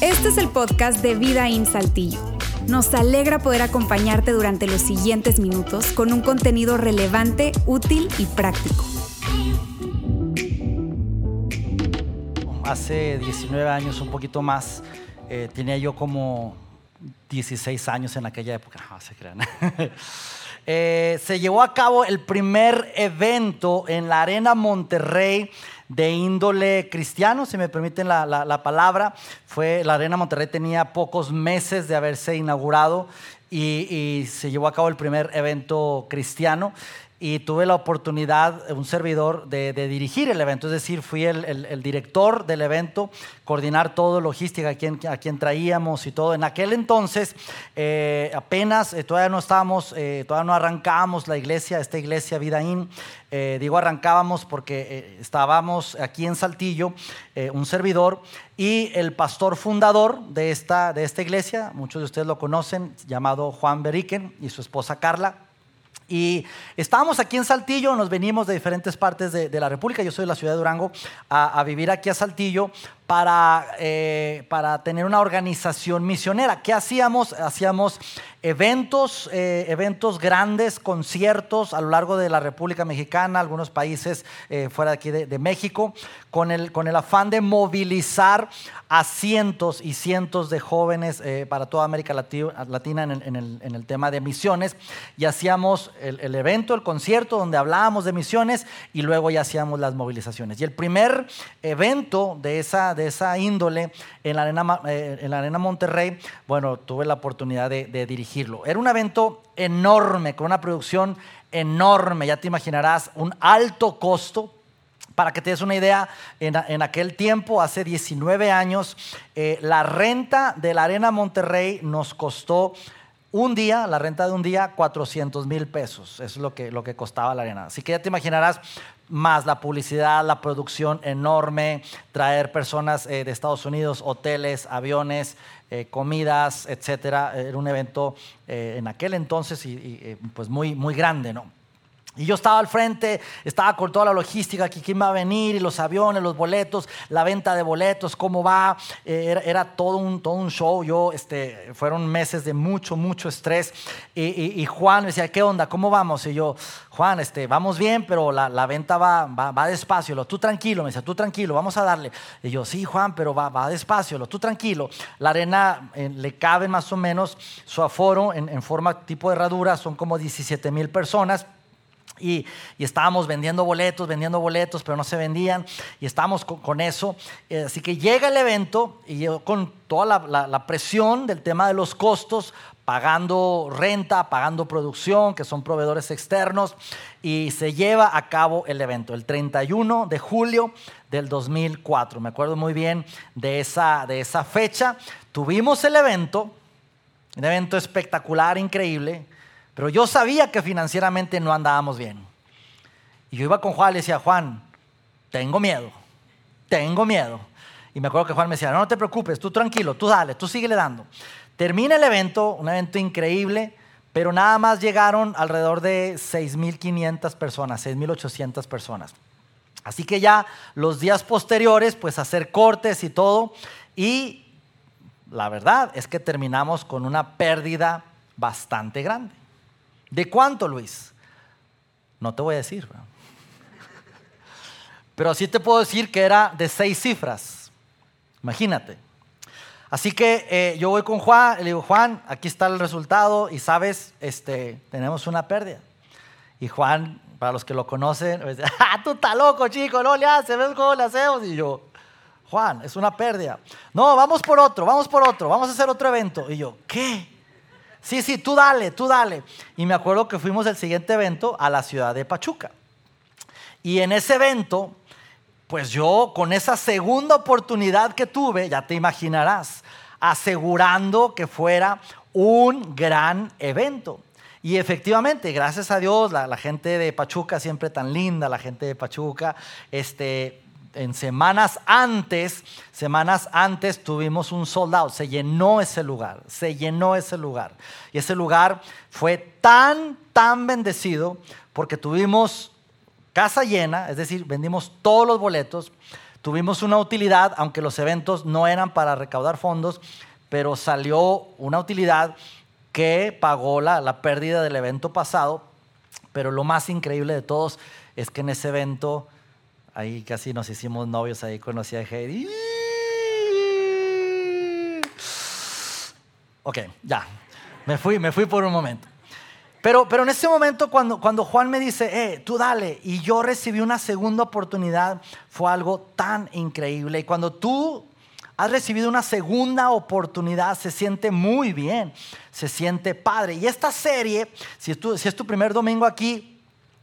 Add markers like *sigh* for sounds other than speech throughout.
Este es el podcast de Vida en Saltillo. Nos alegra poder acompañarte durante los siguientes minutos con un contenido relevante, útil y práctico. Hace 19 años, un poquito más, eh, tenía yo como 16 años en aquella época. No, se crean. *laughs* Eh, se llevó a cabo el primer evento en la Arena Monterrey de índole cristiano, si me permiten la, palabra. Fue, la Arena Monterrey tenía pocos meses de haberse inaugurado y se llevó a cabo el primer evento cristiano y tuve la oportunidad, un servidor, de, dirigir el evento, es decir, fui el, director del evento, coordinar todo, logística, a quien, a traíamos y todo. En aquel entonces, eh, apenas, eh, todavía no estábamos, eh, todavía no arrancábamos la iglesia, esta iglesia Vidaín, digo arrancábamos porque estábamos aquí en Saltillo, un servidor y el pastor fundador de esta, de esta iglesia, muchos de ustedes lo conocen, llamado Juan Beriken y su esposa Carla. Y estábamos aquí en Saltillo, nos venimos de diferentes partes de, la República, yo soy de la ciudad de Durango, a, a vivir aquí a Saltillo para, eh, para tener una organización misionera. ¿Qué hacíamos? Hacíamos eventos, eh, eventos grandes, conciertos a lo largo de la República Mexicana, algunos países eh, fuera de aquí de, México, con el, con el afán de movilizar a cientos y cientos de jóvenes para toda América Latina en el, en, el, tema de misiones. Y hacíamos el, el evento, el concierto, donde hablábamos de misiones y luego ya hacíamos las movilizaciones. Y el primer evento de esa de esa índole en la Arena, eh, en la arena Monterrey, bueno, tuve la oportunidad de, dirigirlo. Era un evento enorme, con una producción enorme, ya te imaginarás, un alto costo. Para que te des una idea, en, aquel tiempo, hace 19 años, eh, la renta de la Arena Monterrey nos costó un día, la renta de un día, 400 mil pesos. Eso es lo que, lo que costaba la arena. Así que ya te imaginarás más la publicidad, la producción enorme, traer personas eh, de Estados Unidos, hoteles, aviones, eh, comidas, etcétera. Era un evento eh, en aquel entonces y, pues muy, muy grande, ¿no? Y yo estaba al frente, estaba con toda la logística, que quién va a venir, y los aviones, los boletos, la venta de boletos, cómo va. Eh, era, todo, un, todo un show. Yo, este, fueron meses de mucho, mucho estrés. Y, Juan me decía, ¿qué onda? ¿Cómo vamos? Y yo, Juan, este, vamos bien, pero la, venta va, va, despacio. tú tranquilo, me decía, tú tranquilo, vamos a darle. Y yo, sí, Juan, pero va, va despacio. tú tranquilo. La arena eh, le cabe más o menos su aforo en, en forma tipo de herradura, son como 17 mil personas. Y, estábamos vendiendo boletos, vendiendo boletos, pero no se vendían. Y estábamos con, eso. Eh, así que llega el evento y yo con toda la, presión del tema de los costos, pagando renta, pagando producción, que son proveedores externos. Y se lleva a cabo el evento el 31 de julio del 2004. Me acuerdo muy bien de esa, de esa fecha. Tuvimos el evento, un evento espectacular, increíble pero yo sabía que financieramente no andábamos bien. Y yo iba con Juan y le decía, Juan, tengo miedo, tengo miedo. Y me acuerdo que Juan me decía, no, no te preocupes, tú tranquilo, tú dale, tú síguele dando. Termina el evento, un evento increíble, pero nada más llegaron alrededor de 6.500 personas, 6.800 personas. Así que ya los días posteriores, pues hacer cortes y todo. Y la verdad es que terminamos con una pérdida bastante grande. ¿De cuánto, Luis? No te voy a decir. Pero sí te puedo decir que era de seis cifras. Imagínate. Así que eh, yo voy con Juan, le digo, Juan, aquí está el resultado y sabes, este, tenemos una pérdida. Y Juan, para los que lo conocen, me dice, *laughs* ¡ah, tú estás loco, chico! No le haces, ¿ves cómo le hacemos? Y yo, Juan, es una pérdida. No, vamos por otro, vamos por otro, vamos a hacer otro evento. Y yo, ¿qué? Sí, sí, tú dale, tú dale. Y me acuerdo que fuimos el siguiente evento a la ciudad de Pachuca. Y en ese evento, pues yo con esa segunda oportunidad que tuve, ya te imaginarás, asegurando que fuera un gran evento. Y efectivamente, gracias a Dios, la, la, gente de Pachuca, siempre tan linda, la gente de Pachuca, este, en semanas antes, semanas antes tuvimos un soldado, se llenó ese lugar, se llenó ese lugar. Y ese lugar fue tan, tan bendecido porque tuvimos casa llena, es decir, vendimos todos los boletos, tuvimos una utilidad, aunque los eventos no eran para recaudar fondos, pero salió una utilidad que pagó la, la pérdida del evento pasado, pero lo más increíble de todos es que en ese evento, ahí casi nos hicimos novios, ahí conocí a Heidi. Ok, ya, me fui, me fui por un momento. Pero, pero en ese momento cuando, cuando Juan me dice, eh, tú dale, y yo recibí una segunda oportunidad, fue algo tan increíble. Y cuando tú has recibido una segunda oportunidad, se siente muy bien, se siente padre. Y esta serie, si es tu, si es tu primer domingo aquí,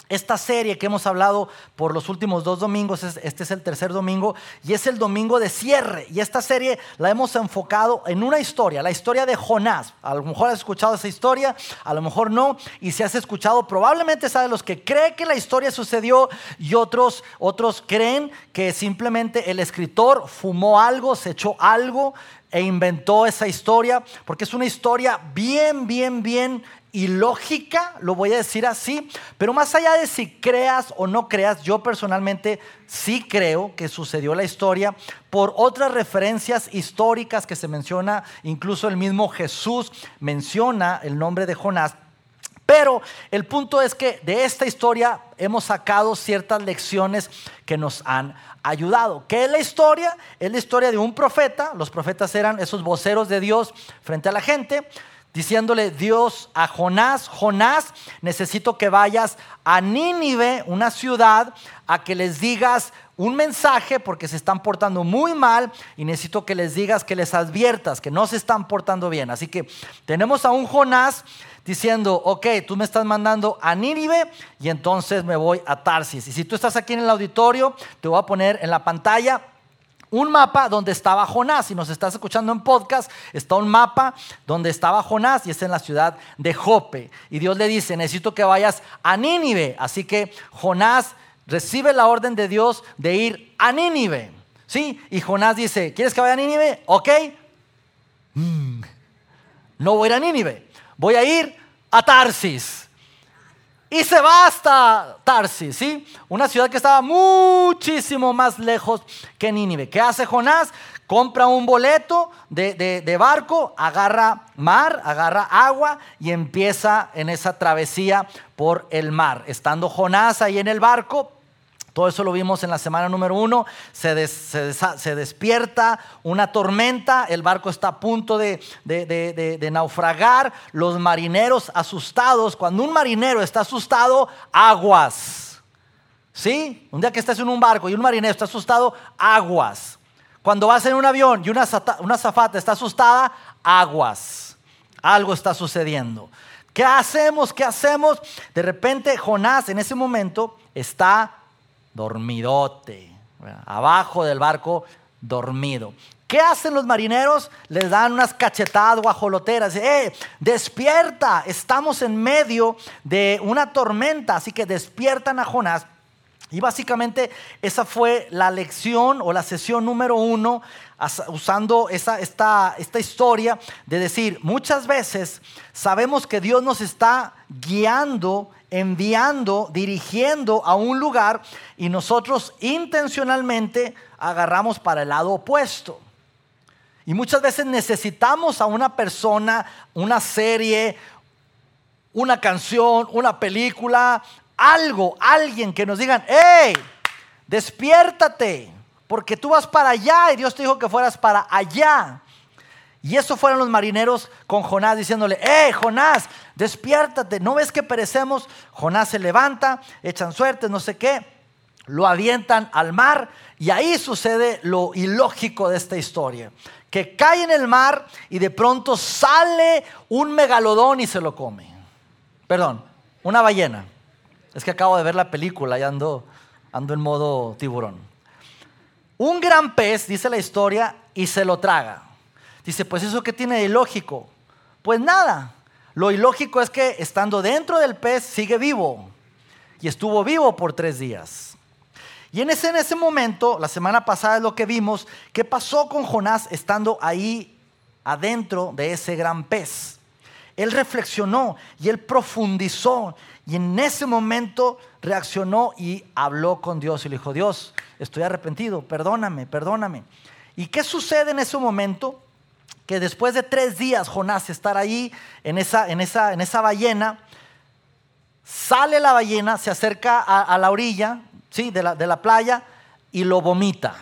esta serie que hemos hablado por los últimos dos domingos, este es el tercer domingo y es el domingo de cierre. Y esta serie la hemos enfocado en una historia, la historia de Jonás. A lo mejor has escuchado esa historia, a lo mejor no. Y si has escuchado, probablemente sabes los que creen que la historia sucedió y otros, otros creen que simplemente el escritor fumó algo, se echó algo e inventó esa historia, porque es una historia bien, bien, bien ilógica, lo voy a decir así, pero más allá de si creas o no creas, yo personalmente sí creo que sucedió la historia por otras referencias históricas que se menciona, incluso el mismo Jesús menciona el nombre de Jonás. Pero el punto es que de esta historia hemos sacado ciertas lecciones que nos han ayudado. ¿Qué es la historia? Es la historia de un profeta. Los profetas eran esos voceros de Dios frente a la gente diciéndole Dios a Jonás, Jonás, necesito que vayas a Nínive, una ciudad, a que les digas un mensaje porque se están portando muy mal y necesito que les digas, que les adviertas que no se están portando bien. Así que tenemos a un Jonás diciendo, ok, tú me estás mandando a Nínive y entonces me voy a Tarsis. Y si tú estás aquí en el auditorio, te voy a poner en la pantalla un mapa donde estaba Jonás. Si nos estás escuchando en podcast, está un mapa donde estaba Jonás y es en la ciudad de Jope. Y Dios le dice, necesito que vayas a Nínive. Así que Jonás recibe la orden de Dios de ir a Nínive. ¿Sí? Y Jonás dice, ¿quieres que vaya a Nínive? Ok. Mm. no voy a ir a Nínive. Voy a ir a Tarsis. Y se va hasta Tarsis, ¿sí? Una ciudad que estaba muchísimo más lejos que Nínive. ¿Qué hace Jonás? Compra un boleto de, de barco, agarra mar, agarra agua y empieza en esa travesía por el mar. Estando Jonás ahí en el barco, todo eso lo vimos en la semana número uno. Se, despierta una tormenta, el barco está a punto de, naufragar, los marineros asustados. Cuando un marinero está asustado, aguas. ¿Sí? Un día que estás en un barco y un marinero está asustado, aguas. Cuando vas en un avión y una, una zafata está asustada, aguas. Algo está sucediendo. ¿Qué hacemos? ¿Qué hacemos? De repente Jonás en ese momento está dormidote, abajo del barco, dormido. ¿Qué hacen los marineros? Les dan unas cachetadas guajoloteras. ¡Eh, despierta! Estamos en medio de una tormenta, así que despiertan a Jonás. Y básicamente esa fue la lección o la sesión número uno, usando esta, esta historia de decir, muchas veces sabemos que Dios nos está guiando enviando, dirigiendo a un lugar y nosotros intencionalmente agarramos para el lado opuesto. Y muchas veces necesitamos a una persona, una serie, una canción, una película, algo, alguien que nos digan, hey, despiértate, porque tú vas para allá y Dios te dijo que fueras para allá. Y eso fueron los marineros con Jonás diciéndole, ¡eh, Jonás, despiértate! ¿No ves que perecemos? Jonás se levanta, echan suerte, no sé qué, lo avientan al mar y ahí sucede lo ilógico de esta historia. Que cae en el mar y de pronto sale un megalodón y se lo come. Perdón, una ballena. Es que acabo de ver la película y ando, ando en modo tiburón. Un gran pez, dice la historia, y se lo traga. Dice, pues eso que tiene de ilógico. Pues nada, lo ilógico es que estando dentro del pez sigue vivo. Y estuvo vivo por tres días. Y en ese, en ese momento, la semana pasada es lo que vimos, ¿qué pasó con Jonás estando ahí adentro de ese gran pez? él reflexionó y él profundizó y en ese momento reaccionó y habló con Dios y le dijo, Dios, estoy arrepentido, perdóname, perdóname. ¿Y qué sucede en ese momento? Que después de tres días Jonás estar ahí en esa, en esa, en esa ballena, sale la ballena, se acerca a, la orilla ¿sí? de, la, de la playa y lo vomita.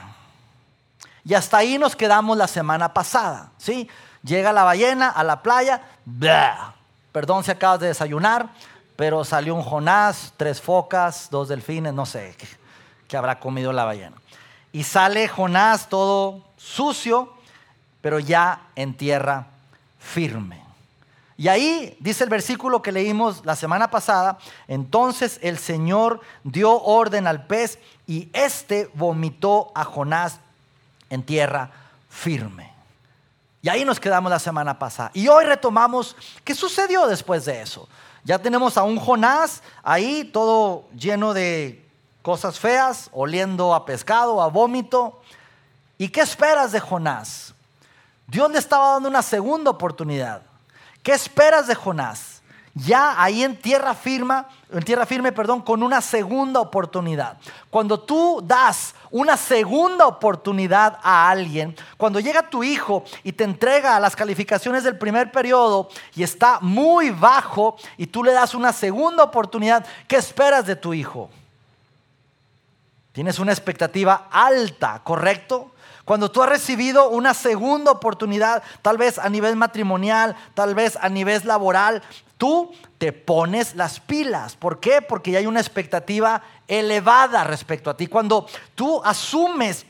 Y hasta ahí nos quedamos la semana pasada. ¿sí? Llega la ballena a la playa, perdón si acabas de desayunar, pero salió un Jonás, tres focas, dos delfines, no sé qué, habrá comido la ballena. Y sale Jonás todo sucio, pero ya en tierra firme. Y ahí dice el versículo que leímos la semana pasada, entonces el Señor dio orden al pez y éste vomitó a Jonás en tierra firme. Y ahí nos quedamos la semana pasada. Y hoy retomamos qué sucedió después de eso. Ya tenemos a un Jonás ahí, todo lleno de cosas feas, oliendo a pescado, a vómito. ¿Y qué esperas de Jonás? Dios le estaba dando una segunda oportunidad. ¿Qué esperas de Jonás? Ya ahí en tierra firme, en tierra firme, perdón, con una segunda oportunidad. Cuando tú das una segunda oportunidad a alguien, cuando llega tu hijo y te entrega las calificaciones del primer periodo y está muy bajo y tú le das una segunda oportunidad, ¿qué esperas de tu hijo? Tienes una expectativa alta, ¿correcto? Cuando tú has recibido una segunda oportunidad, tal vez a nivel matrimonial, tal vez a nivel laboral, tú te pones las pilas. ¿Por qué? Porque ya hay una expectativa elevada respecto a ti. Cuando tú asumes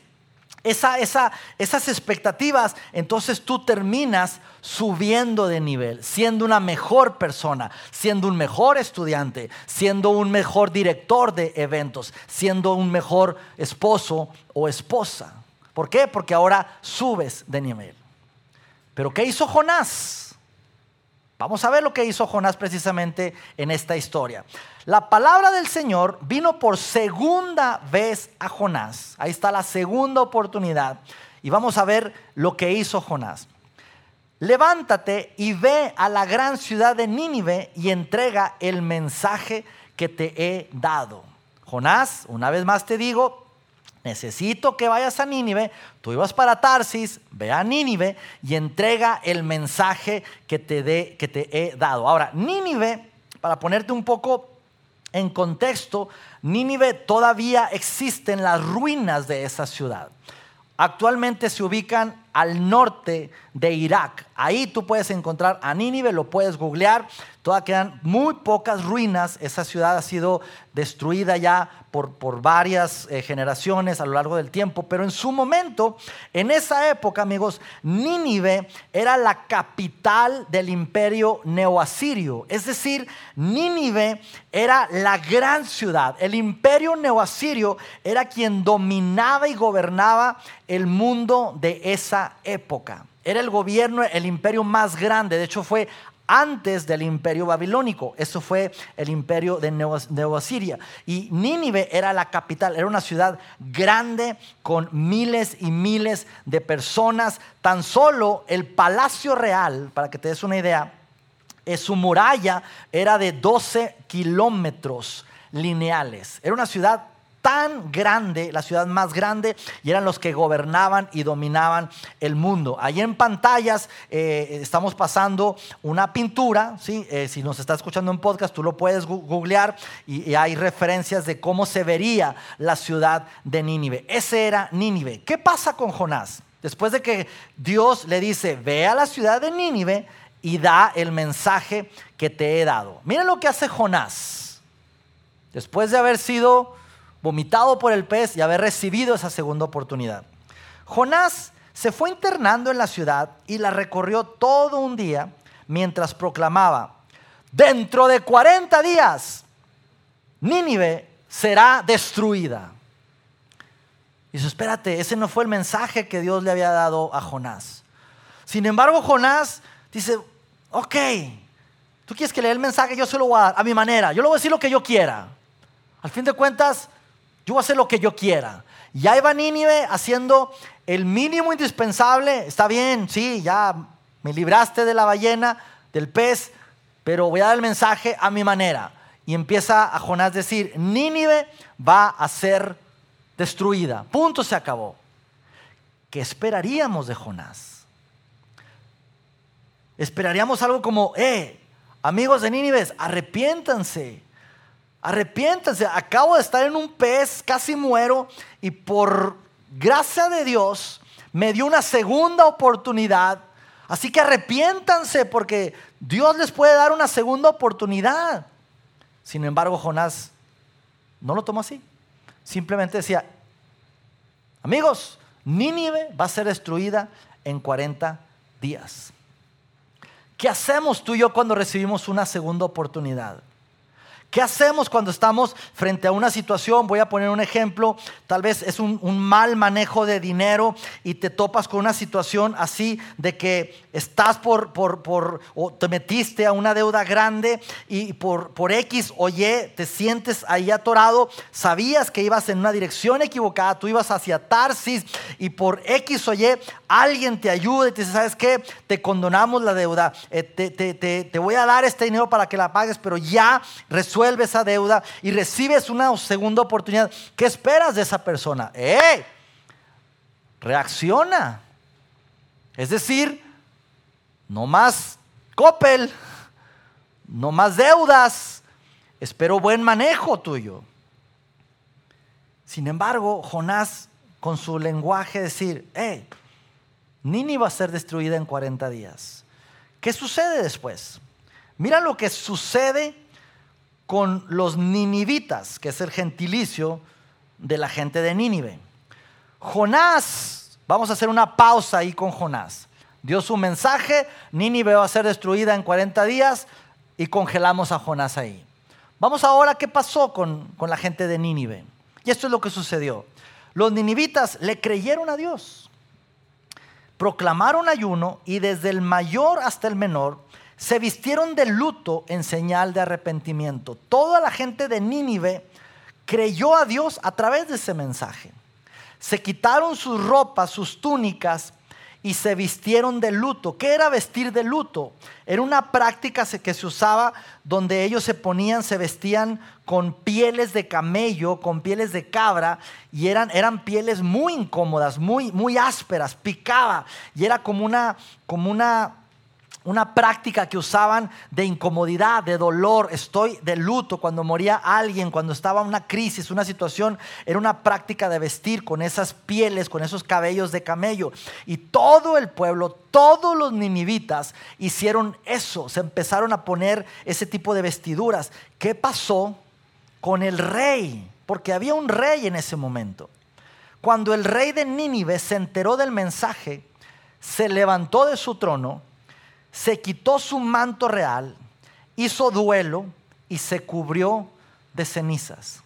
esas expectativas, entonces tú terminas subiendo de nivel, siendo una mejor persona, siendo un mejor estudiante, siendo un mejor director de eventos, siendo un mejor esposo o esposa. ¿Por qué? Porque ahora subes de nivel. Pero ¿qué hizo Jonás? Vamos a ver lo que hizo Jonás precisamente en esta historia. La palabra del Señor vino por segunda vez a Jonás. Ahí está la segunda oportunidad. Y vamos a ver lo que hizo Jonás. Levántate y ve a la gran ciudad de Nínive y entrega el mensaje que te he dado. Jonás, una vez más te digo, necesito que vayas a Nínive, tú ibas para Tarsis, ve a Nínive y entrega el mensaje que te, que te he dado. Ahora, Nínive, para ponerte un poco en contexto, Nínive todavía existen las ruinas de esa ciudad. Actualmente se ubican al norte de Irak. Ahí tú puedes encontrar a Nínive, lo puedes googlear. Todavía quedan muy pocas ruinas. Esa ciudad ha sido destruida ya por, por varias eh, generaciones a lo largo del tiempo. Pero en su momento, en esa época, amigos, Nínive era la capital del imperio neoasirio. Es decir, Nínive era la gran ciudad. El imperio neoasirio era quien dominaba y gobernaba el mundo de esa época. Era el gobierno, el imperio más grande. De hecho, fue antes del imperio babilónico. Eso fue el imperio de Nueva Siria. Y Nínive era la capital, era una ciudad grande con miles y miles de personas. Tan solo el palacio real, para que te des una idea, eh, su muralla era de 12 kilómetros lineales. Era una ciudad tan grande, la ciudad más grande, y eran los que gobernaban y dominaban el mundo. Allí en pantallas eh, estamos pasando una pintura, ¿sí? Eh, si nos está escuchando en podcast, tú lo puedes googlear y, y, hay referencias de cómo se vería la ciudad de Nínive. Ese era Nínive. ¿Qué pasa con Jonás? Después de que Dios le dice, ve a la ciudad de Nínive y da el mensaje que te he dado. Miren lo que hace Jonás. Después de haber sido vomitado por el pez y haber recibido esa segunda oportunidad. Jonás se fue internando en la ciudad y la recorrió todo un día mientras proclamaba, dentro de 40 días, Nínive será destruida. Y dice, espérate, ese no fue el mensaje que Dios le había dado a Jonás. Sin embargo, Jonás dice, ok, tú quieres que lea el mensaje, yo se lo voy a dar a mi manera, yo le voy a decir lo que yo quiera. Al fin de cuentas, yo voy a hacer lo que yo quiera. Ya iba Nínive haciendo el mínimo indispensable. Está bien, sí, ya me libraste de la ballena. del pez, pero voy a dar el mensaje a mi manera. Y empieza a Jonás decir, Nínive va a ser destruida. Punto, se acabó. ¿Qué esperaríamos de Jonás? Esperaríamos algo como, eh, amigos de Nínive, arrepiéntanse. Arrepiéntanse, acabo de estar en un pez, casi muero, y por gracia de Dios me dio una segunda oportunidad. Así que arrepiéntanse porque Dios les puede dar una segunda oportunidad. Sin embargo, Jonás no lo tomó así. Simplemente decía, amigos, Nínive va a ser destruida en 40 días. ¿Qué hacemos tú y yo cuando recibimos una segunda oportunidad? ¿Qué hacemos cuando estamos frente a una situación? Voy a poner un ejemplo. Tal vez es un, mal manejo de dinero y te topas con una situación así de que estás por, por, por o te metiste a una deuda grande y por, por X o Y te sientes ahí atorado. Sabías que ibas en una dirección equivocada, tú ibas hacia Tarsis y por X o Y alguien te ayuda y te dice, ¿sabes qué? Te condonamos la deuda, eh, te, te, te, te voy a dar este dinero para que la pagues, pero ya resuelve esa deuda y recibes una segunda oportunidad, ¿qué esperas de esa persona? ¡Eh! Reacciona. Es decir, no más copel, no más deudas, espero buen manejo tuyo. Sin embargo, Jonás con su lenguaje decir, hey, Nini va a ser destruida en 40 días. ¿Qué sucede después? Mira lo que sucede con los ninivitas, que es el gentilicio de la gente de Nínive. Jonás, vamos a hacer una pausa ahí con Jonás. Dio su mensaje, Nínive va a ser destruida en 40 días y congelamos a Jonás ahí. Vamos ahora, ¿qué pasó con, con la gente de Nínive? Y esto es lo que sucedió. Los ninivitas le creyeron a Dios, proclamaron ayuno y desde el mayor hasta el menor se vistieron de luto en señal de arrepentimiento. Toda la gente de Nínive creyó a Dios a través de ese mensaje. Se quitaron sus ropas, sus túnicas y se vistieron de luto. ¿Qué era vestir de luto? Era una práctica que se usaba donde ellos se ponían, se vestían con pieles de camello, con pieles de cabra, y eran, eran pieles muy incómodas, muy, muy ásperas, picaba, y era como una, como una una práctica que usaban de incomodidad, de dolor, estoy de luto cuando moría alguien, cuando estaba una crisis, una situación, era una práctica de vestir con esas pieles, con esos cabellos de camello. Y todo el pueblo, todos los ninivitas hicieron eso, se empezaron a poner ese tipo de vestiduras. ¿Qué pasó con el rey? Porque había un rey en ese momento. Cuando el rey de Nínive se enteró del mensaje, se levantó de su trono, se quitó su manto real, hizo duelo y se cubrió de cenizas.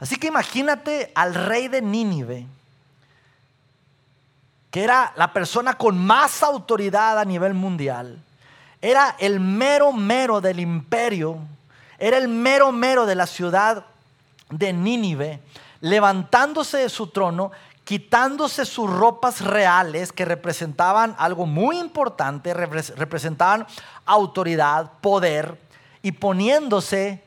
Así que imagínate al rey de Nínive, que era la persona con más autoridad a nivel mundial, era el mero mero del imperio, era el mero mero de la ciudad de Nínive, levantándose de su trono quitándose sus ropas reales que representaban algo muy importante, representaban autoridad, poder, y poniéndose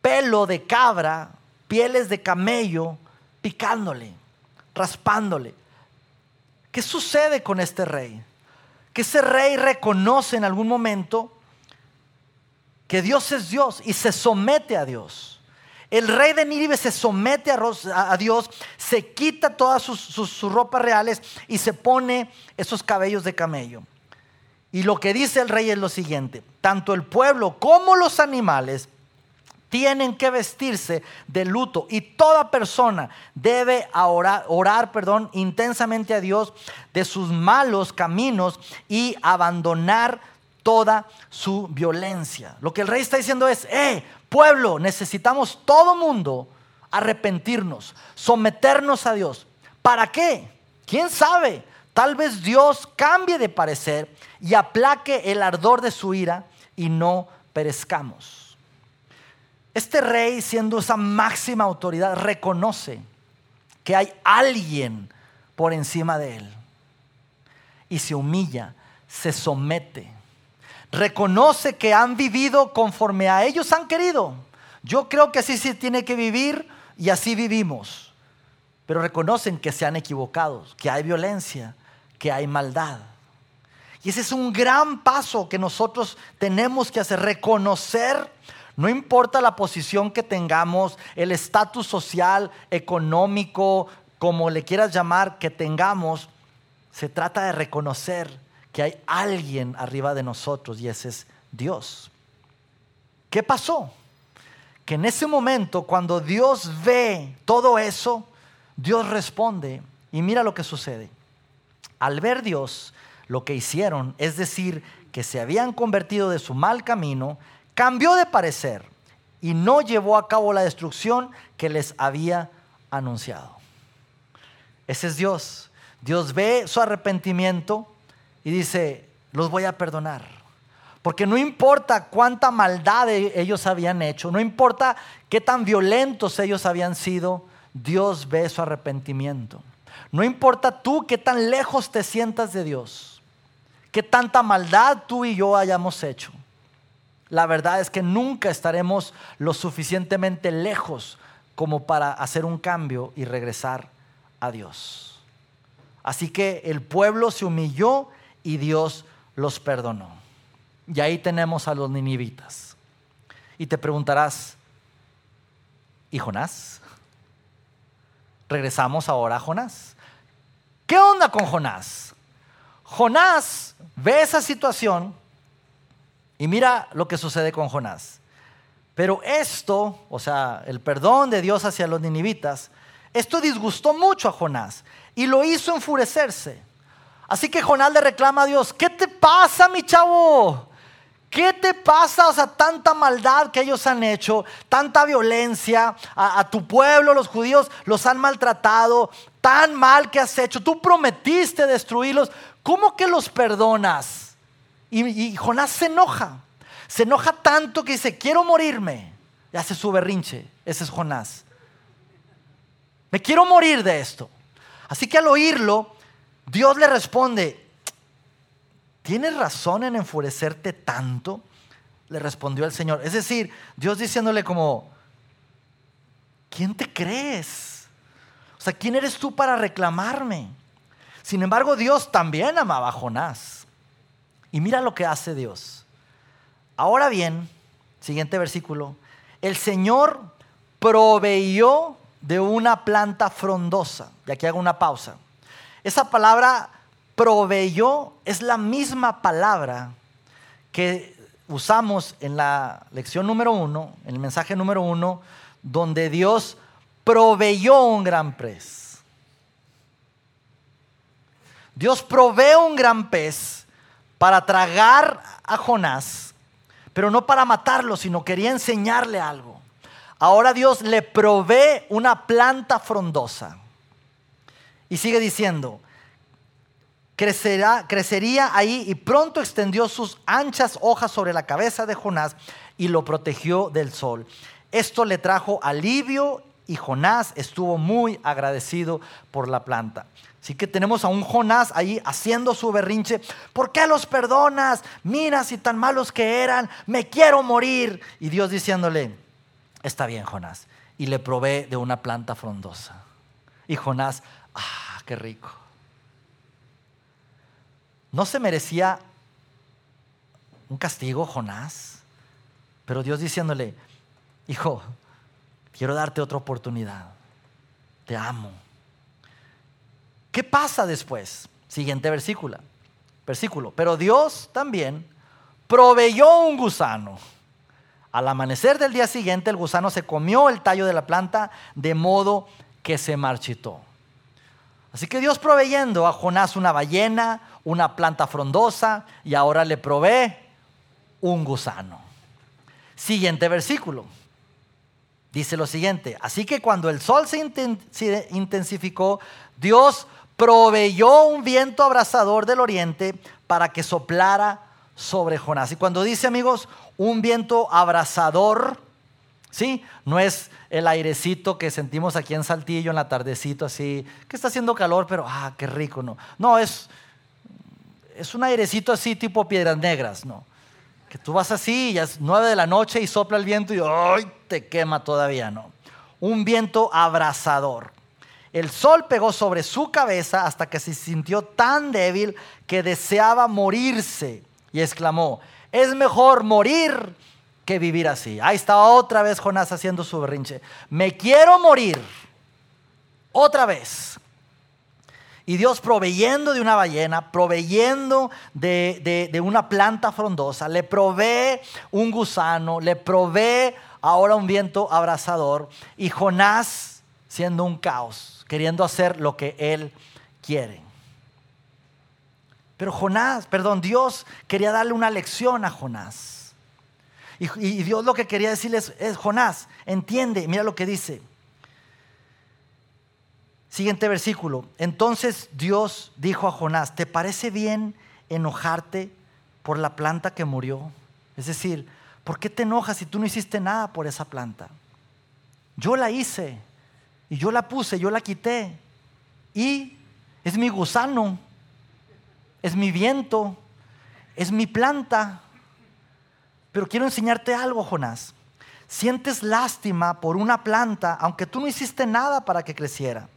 pelo de cabra, pieles de camello, picándole, raspándole. ¿Qué sucede con este rey? Que ese rey reconoce en algún momento que Dios es Dios y se somete a Dios. El rey de Nínive se somete a, Dios, se quita todas sus, ropas reales y se pone esos cabellos de camello. Y lo que dice el rey es lo siguiente, tanto el pueblo como los animales tienen que vestirse de luto y toda persona debe orar, orar perdón, intensamente a Dios de sus malos caminos y abandonar toda su violencia. Lo que el rey está diciendo es, eh, pueblo, necesitamos todo mundo arrepentirnos, someternos a Dios. ¿Para qué? ¿Quién sabe? Tal vez Dios cambie de parecer y aplaque el ardor de su ira y no perezcamos. Este rey, siendo esa máxima autoridad, reconoce que hay alguien por encima de él y se humilla, se somete reconoce que han vivido conforme a ellos han querido. Yo creo que así se tiene que vivir y así vivimos. Pero reconocen que se han equivocado, que hay violencia, que hay maldad. Y ese es un gran paso que nosotros tenemos que hacer, reconocer, no importa la posición que tengamos, el estatus social, económico, como le quieras llamar, que tengamos, se trata de reconocer que hay alguien arriba de nosotros y ese es Dios. ¿Qué pasó? Que en ese momento, cuando Dios ve todo eso, Dios responde y mira lo que sucede. Al ver Dios lo que hicieron, es decir, que se habían convertido de su mal camino, cambió de parecer y no llevó a cabo la destrucción que les había anunciado. Ese es Dios. Dios ve su arrepentimiento y dice, los voy a perdonar. Porque no importa cuánta maldad e-, ellos habían hecho, no importa qué tan violentos ellos habían sido, Dios ve su arrepentimiento. No importa tú qué tan lejos te sientas de Dios, qué tanta maldad tú y yo hayamos hecho. La verdad es que nunca estaremos lo suficientemente lejos como para hacer un cambio y regresar a Dios. Así que el pueblo se humilló y Dios los perdonó. Y ahí tenemos a los ninivitas. Y te preguntarás, ¿y Jonás? Regresamos ahora a Jonás. ¿Qué onda con Jonás? Jonás ve esa situación y mira lo que sucede con Jonás. Pero esto, o sea, el perdón de Dios hacia los ninivitas, esto disgustó mucho a Jonás y lo hizo enfurecerse. Así que Jonás le reclama a Dios, ¿qué te pasa mi chavo? ¿Qué te pasa? O sea, tanta maldad que ellos han hecho, tanta violencia a, tu pueblo, los judíos los han maltratado, tan mal que has hecho. Tú prometiste destruirlos. ¿Cómo que los perdonas? Y, y Jonás se enoja. Se enoja tanto que dice, quiero morirme. Y hace su berrinche. Ese es Jonás. Me quiero morir de esto. Así que al oírlo, Dios le responde, ¿tienes razón en enfurecerte tanto? Le respondió el Señor. Es decir, Dios diciéndole como, ¿quién te crees? O sea, ¿quién eres tú para reclamarme? Sin embargo, Dios también amaba a Jonás. Y mira lo que hace Dios. Ahora bien, siguiente versículo, el Señor proveyó de una planta frondosa. Y aquí hago una pausa. Esa palabra proveyó es la misma palabra que usamos en la lección número uno, en el mensaje número uno, donde Dios proveyó un gran pez. Dios provee un gran pez para tragar a Jonás, pero no para matarlo, sino quería enseñarle algo. Ahora Dios le provee una planta frondosa. Y sigue diciendo, crecerá, crecería ahí y pronto extendió sus anchas hojas sobre la cabeza de Jonás y lo protegió del sol. Esto le trajo alivio y Jonás estuvo muy agradecido por la planta. Así que tenemos a un Jonás ahí haciendo su berrinche. ¿Por qué los perdonas? Mira si tan malos que eran, me quiero morir. Y Dios diciéndole, está bien Jonás. Y le provee de una planta frondosa. Y Jonás Ah, qué rico. ¿No se merecía un castigo, Jonás? Pero Dios diciéndole, hijo, quiero darte otra oportunidad. Te amo. ¿Qué pasa después? Siguiente versículo. Versículo. Pero Dios también proveyó un gusano. Al amanecer del día siguiente, el gusano se comió el tallo de la planta de modo que se marchitó. Así que Dios proveyendo a Jonás una ballena, una planta frondosa y ahora le provee un gusano. Siguiente versículo. Dice lo siguiente, así que cuando el sol se intensificó, Dios proveyó un viento abrasador del oriente para que soplara sobre Jonás. Y cuando dice amigos, un viento abrasador, ¿sí? No es el airecito que sentimos aquí en Saltillo en la tardecito así, que está haciendo calor, pero ah, qué rico, no. No, es, es un airecito así tipo piedras negras, no. Que tú vas así, ya es nueve de la noche y sopla el viento y ¡ay! te quema todavía, ¿no? Un viento abrasador. El sol pegó sobre su cabeza hasta que se sintió tan débil que deseaba morirse y exclamó, es mejor morir que vivir así. Ahí está otra vez Jonás haciendo su berrinche. Me quiero morir. Otra vez. Y Dios proveyendo de una ballena, proveyendo de, una planta frondosa, le provee un gusano, le provee ahora un viento abrasador. Y Jonás siendo un caos, queriendo hacer lo que él quiere. Pero Jonás, perdón, Dios quería darle una lección a Jonás. Y, Dios lo que quería decirle es, Jonás, entiende, mira lo que dice. Siguiente versículo. Entonces Dios dijo a Jonás, ¿te parece bien enojarte por la planta que murió? Es decir, ¿por qué te enojas si tú no hiciste nada por esa planta? Yo la hice y yo la puse, yo la quité. Y es mi gusano, es mi viento, es mi planta. Pero quiero enseñarte algo, Jonás. Sientes lástima por una planta, aunque tú no hiciste nada para que creciera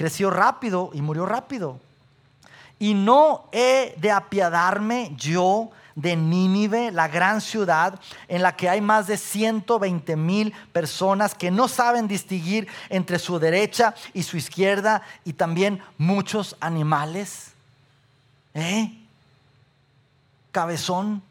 creció rápido y murió rápido. Y no he de apiadarme yo de Nínive, la gran ciudad en la que hay más de 120 mil personas que no saben distinguir entre su derecha y su izquierda y también muchos animales. ¿Eh? Cabezón.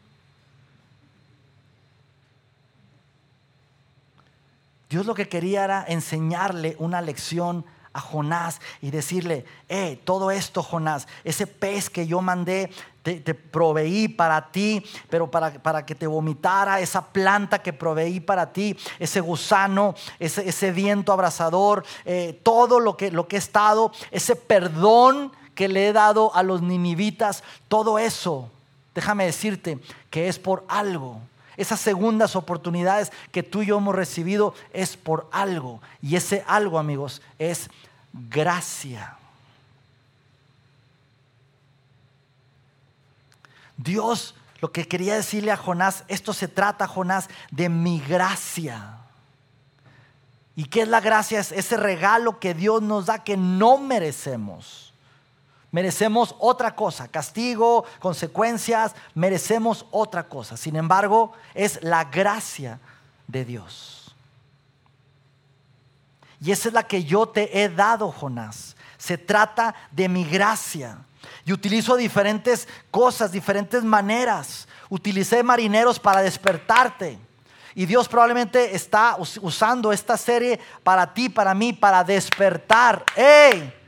Dios lo que quería era enseñarle una lección a Jonás y decirle, eh, todo esto Jonás, ese pez que yo mandé, te, proveí para ti, pero para, para, que te vomitara, esa planta que proveí para ti, ese gusano, ese, ese viento abrasador, eh, todo lo que, lo que he estado, ese perdón que le he dado a los ninivitas, todo eso, déjame decirte que es por algo. Esas segundas oportunidades que tú y yo hemos recibido es por algo. Y ese algo, amigos, es gracia. Dios lo que quería decirle a Jonás, esto se trata, Jonás, de mi gracia. ¿Y qué es la gracia? Es ese regalo que Dios nos da que no merecemos. Merecemos otra cosa, castigo, consecuencias, merecemos otra cosa. Sin embargo, es la gracia de Dios. Y esa es la que yo te he dado, Jonás. Se trata de mi gracia. Y utilizo diferentes cosas, diferentes maneras. Utilicé marineros para despertarte. Y Dios probablemente está usando esta serie para ti, para mí, para despertar. ¡Ey!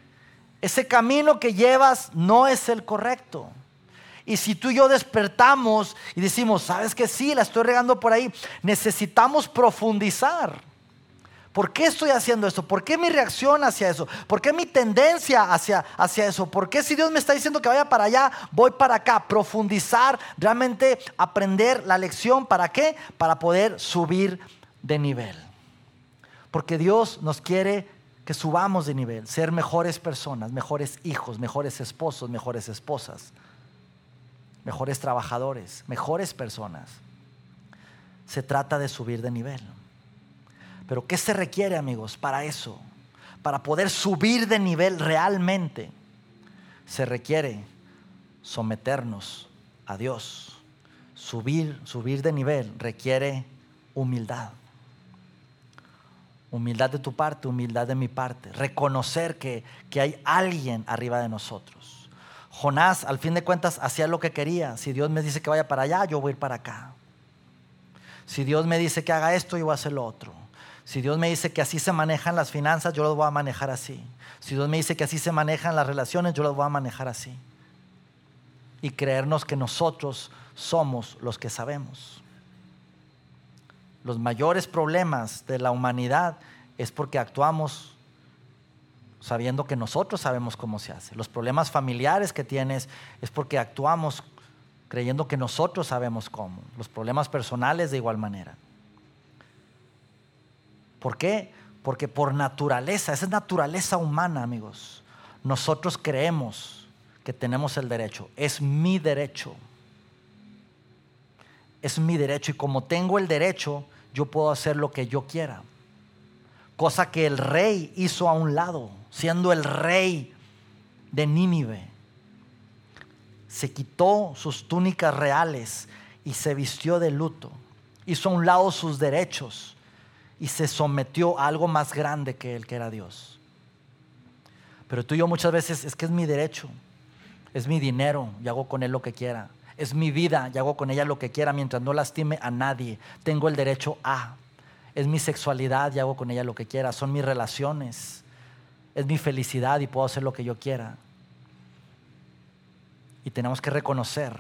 Ese camino que llevas no es el correcto. Y si tú y yo despertamos y decimos, sabes que sí, la estoy regando por ahí, necesitamos profundizar. ¿Por qué estoy haciendo esto? ¿Por qué mi reacción hacia eso? ¿Por qué mi tendencia hacia, hacia eso? ¿Por qué si Dios me está diciendo que vaya para allá, voy para acá? Profundizar, realmente aprender la lección. ¿Para qué? Para poder subir de nivel. Porque Dios nos quiere que subamos de nivel, ser mejores personas, mejores hijos, mejores esposos, mejores esposas, mejores trabajadores, mejores personas. Se trata de subir de nivel. Pero ¿qué se requiere, amigos, para eso? Para poder subir de nivel realmente, se requiere someternos a Dios. Subir, subir de nivel requiere humildad. Humildad de tu parte, humildad de mi parte. Reconocer que, que hay alguien arriba de nosotros. Jonás, al fin de cuentas, hacía lo que quería. Si Dios me dice que vaya para allá, yo voy a ir para acá. Si Dios me dice que haga esto, yo voy a hacer lo otro. Si Dios me dice que así se manejan las finanzas, yo las voy a manejar así. Si Dios me dice que así se manejan las relaciones, yo las voy a manejar así. Y creernos que nosotros somos los que sabemos. Los mayores problemas de la humanidad es porque actuamos sabiendo que nosotros sabemos cómo se hace. Los problemas familiares que tienes es porque actuamos creyendo que nosotros sabemos cómo. Los problemas personales de igual manera. ¿Por qué? Porque por naturaleza, esa es naturaleza humana, amigos. Nosotros creemos que tenemos el derecho. Es mi derecho. es mi derecho y como tengo el derecho, yo puedo hacer lo que yo quiera. Cosa que el rey hizo a un lado, siendo el rey de Nínive. Se quitó sus túnicas reales y se vistió de luto. Hizo a un lado sus derechos y se sometió a algo más grande que él, que era Dios. Pero tú y yo muchas veces es que es mi derecho, es mi dinero y hago con él lo que quiera. Es mi vida y hago con ella lo que quiera mientras no lastime a nadie. Tengo el derecho a. Es mi sexualidad y hago con ella lo que quiera. Son mis relaciones. Es mi felicidad y puedo hacer lo que yo quiera. Y tenemos que reconocer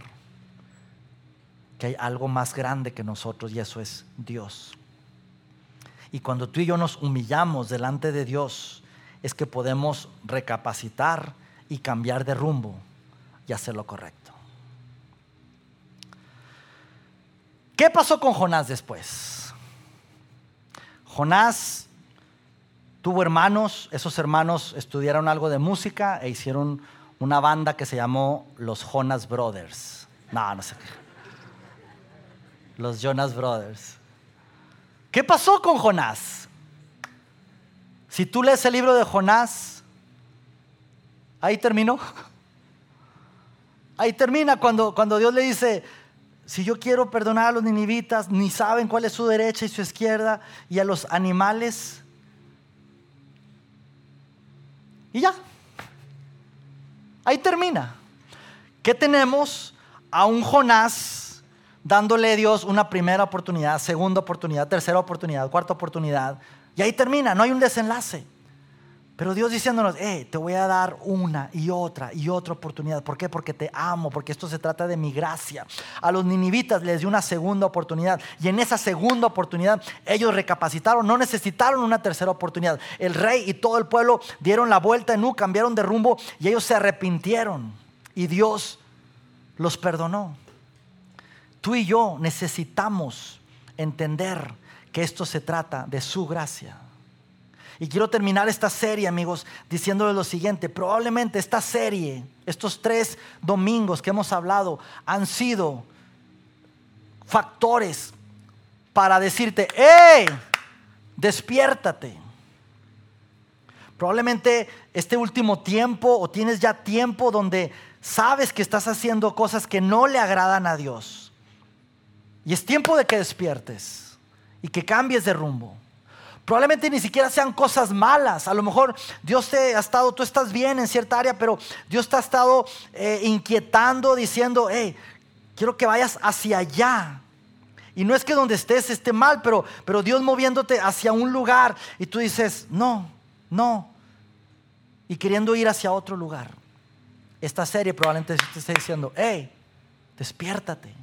que hay algo más grande que nosotros y eso es Dios. Y cuando tú y yo nos humillamos delante de Dios, es que podemos recapacitar y cambiar de rumbo y hacer lo correcto. ¿Qué pasó con Jonás después? Jonás tuvo hermanos, esos hermanos estudiaron algo de música e hicieron una banda que se llamó los Jonas Brothers. No, no sé qué. Los Jonas Brothers. ¿Qué pasó con Jonás? Si tú lees el libro de Jonás, ahí terminó. Ahí termina cuando, cuando Dios le dice, si yo quiero perdonar a los ninivitas, ni saben cuál es su derecha y su izquierda, y a los animales. Y ya. Ahí termina. ¿Qué tenemos? A un Jonás dándole a Dios una primera oportunidad, segunda oportunidad, tercera oportunidad, cuarta oportunidad. Y ahí termina, no hay un desenlace. Pero Dios diciéndonos, eh, te voy a dar una y otra y otra oportunidad. ¿Por qué? Porque te amo, porque esto se trata de mi gracia. A los ninivitas les dio una segunda oportunidad y en esa segunda oportunidad ellos recapacitaron, no necesitaron una tercera oportunidad. El rey y todo el pueblo dieron la vuelta en U, cambiaron de rumbo y ellos se arrepintieron y Dios los perdonó. Tú y yo necesitamos entender que esto se trata de su gracia. Y quiero terminar esta serie, amigos, diciéndoles lo siguiente. Probablemente esta serie, estos tres domingos que hemos hablado, han sido factores para decirte, ¡hey! Despiértate. Probablemente este último tiempo o tienes ya tiempo donde sabes que estás haciendo cosas que no le agradan a Dios. Y es tiempo de que despiertes y que cambies de rumbo. Probablemente ni siquiera sean cosas malas. A lo mejor Dios te ha estado, tú estás bien en cierta área, pero Dios te ha estado eh, inquietando, diciendo, hey, quiero que vayas hacia allá. Y no es que donde estés esté mal, pero, pero Dios moviéndote hacia un lugar y tú dices, no, no. Y queriendo ir hacia otro lugar. Esta serie probablemente te esté diciendo, hey, despiértate.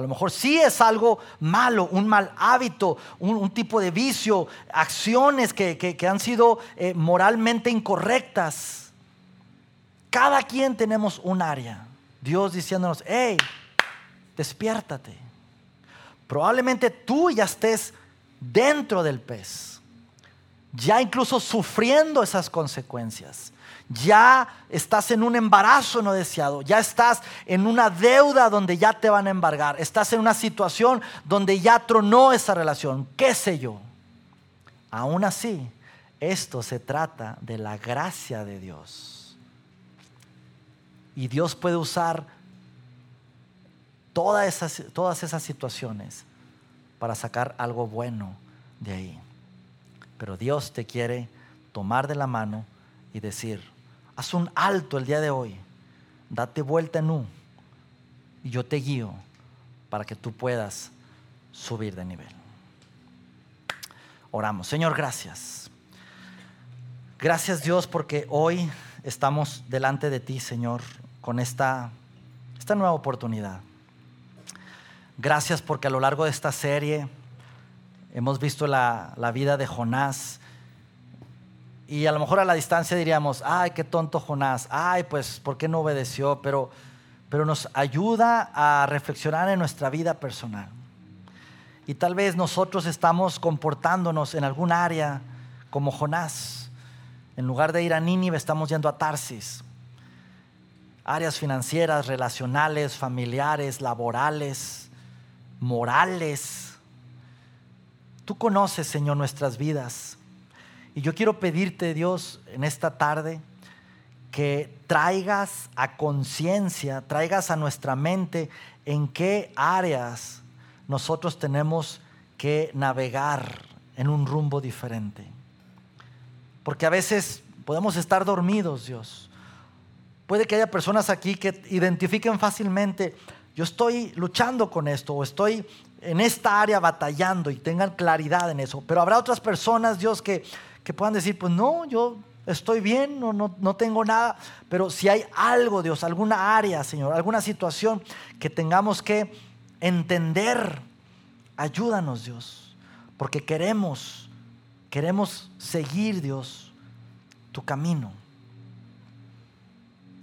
A lo mejor sí es algo malo, un mal hábito, un, tipo de vicio, acciones que, han sido eh, moralmente incorrectas. Cada quien tenemos un área. Dios diciéndonos, hey, despiértate. Probablemente tú ya estés dentro del pez, ya incluso sufriendo esas consecuencias ya estás en un embarazo no deseado, ya estás en una deuda donde ya te van a embargar, estás en una situación donde ya tronó esa relación, qué sé yo. Aún así, esto se trata de la gracia de Dios. Y Dios puede usar todas esas, todas esas situaciones para sacar algo bueno de ahí. Pero Dios te quiere tomar de la mano y decir, haz un alto el día de hoy, date vuelta en U y yo te guío para que tú puedas subir de nivel. Oramos, Señor, gracias. Gracias Dios porque hoy estamos delante de ti, Señor, con esta, esta nueva oportunidad. Gracias porque a lo largo de esta serie hemos visto la, la vida de Jonás y a lo mejor a la distancia diríamos, ay, qué tonto Jonás, ay, pues, ¿por qué no obedeció? Pero, pero nos ayuda a reflexionar en nuestra vida personal. Y tal vez nosotros estamos comportándonos en algún área como Jonás. En lugar de ir a Nínive, estamos yendo a Tarsis. áreas financieras, relacionales, familiares, laborales, morales. Tú conoces, Señor, nuestras vidas. Y yo quiero pedirte, Dios, en esta tarde, que traigas a conciencia, traigas a nuestra mente en qué áreas nosotros tenemos que navegar en un rumbo diferente. Porque a veces podemos estar dormidos, Dios. Puede que haya personas aquí que identifiquen fácilmente, yo estoy luchando con esto o estoy en esta área batallando y tengan claridad en eso. Pero habrá otras personas, Dios, que, que puedan decir, pues no, yo estoy bien, no, no, no, tengo nada, pero si hay algo, Dios, alguna área, Señor, alguna situación que tengamos que entender, ayúdanos, Dios, porque queremos, queremos seguir, Dios, tu camino.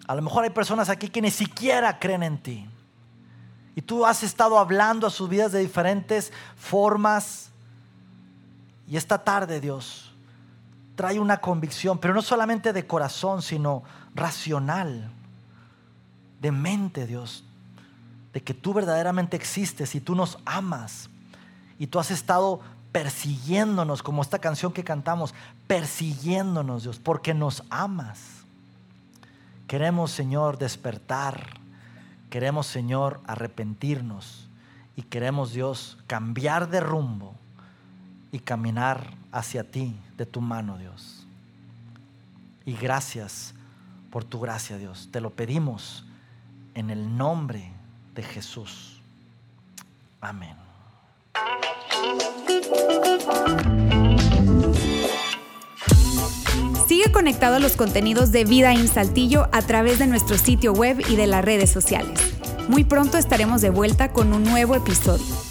A lo mejor hay personas aquí que ni siquiera creen en ti. Y tú has estado hablando a sus vidas de diferentes formas. Y esta tarde, Dios, trae una convicción, pero no solamente de corazón, sino racional, de mente, Dios, de que tú verdaderamente existes y tú nos amas. Y tú has estado persiguiéndonos, como esta canción que cantamos, persiguiéndonos, Dios, porque nos amas. Queremos, Señor, despertar. Queremos, Señor, arrepentirnos. Y queremos, Dios, cambiar de rumbo y caminar hacia ti, de tu mano, Dios. Y gracias por tu gracia, Dios. Te lo pedimos en el nombre de Jesús. Amén. Sigue conectado a los contenidos de Vida en Saltillo a través de nuestro sitio web y de las redes sociales. Muy pronto estaremos de vuelta con un nuevo episodio.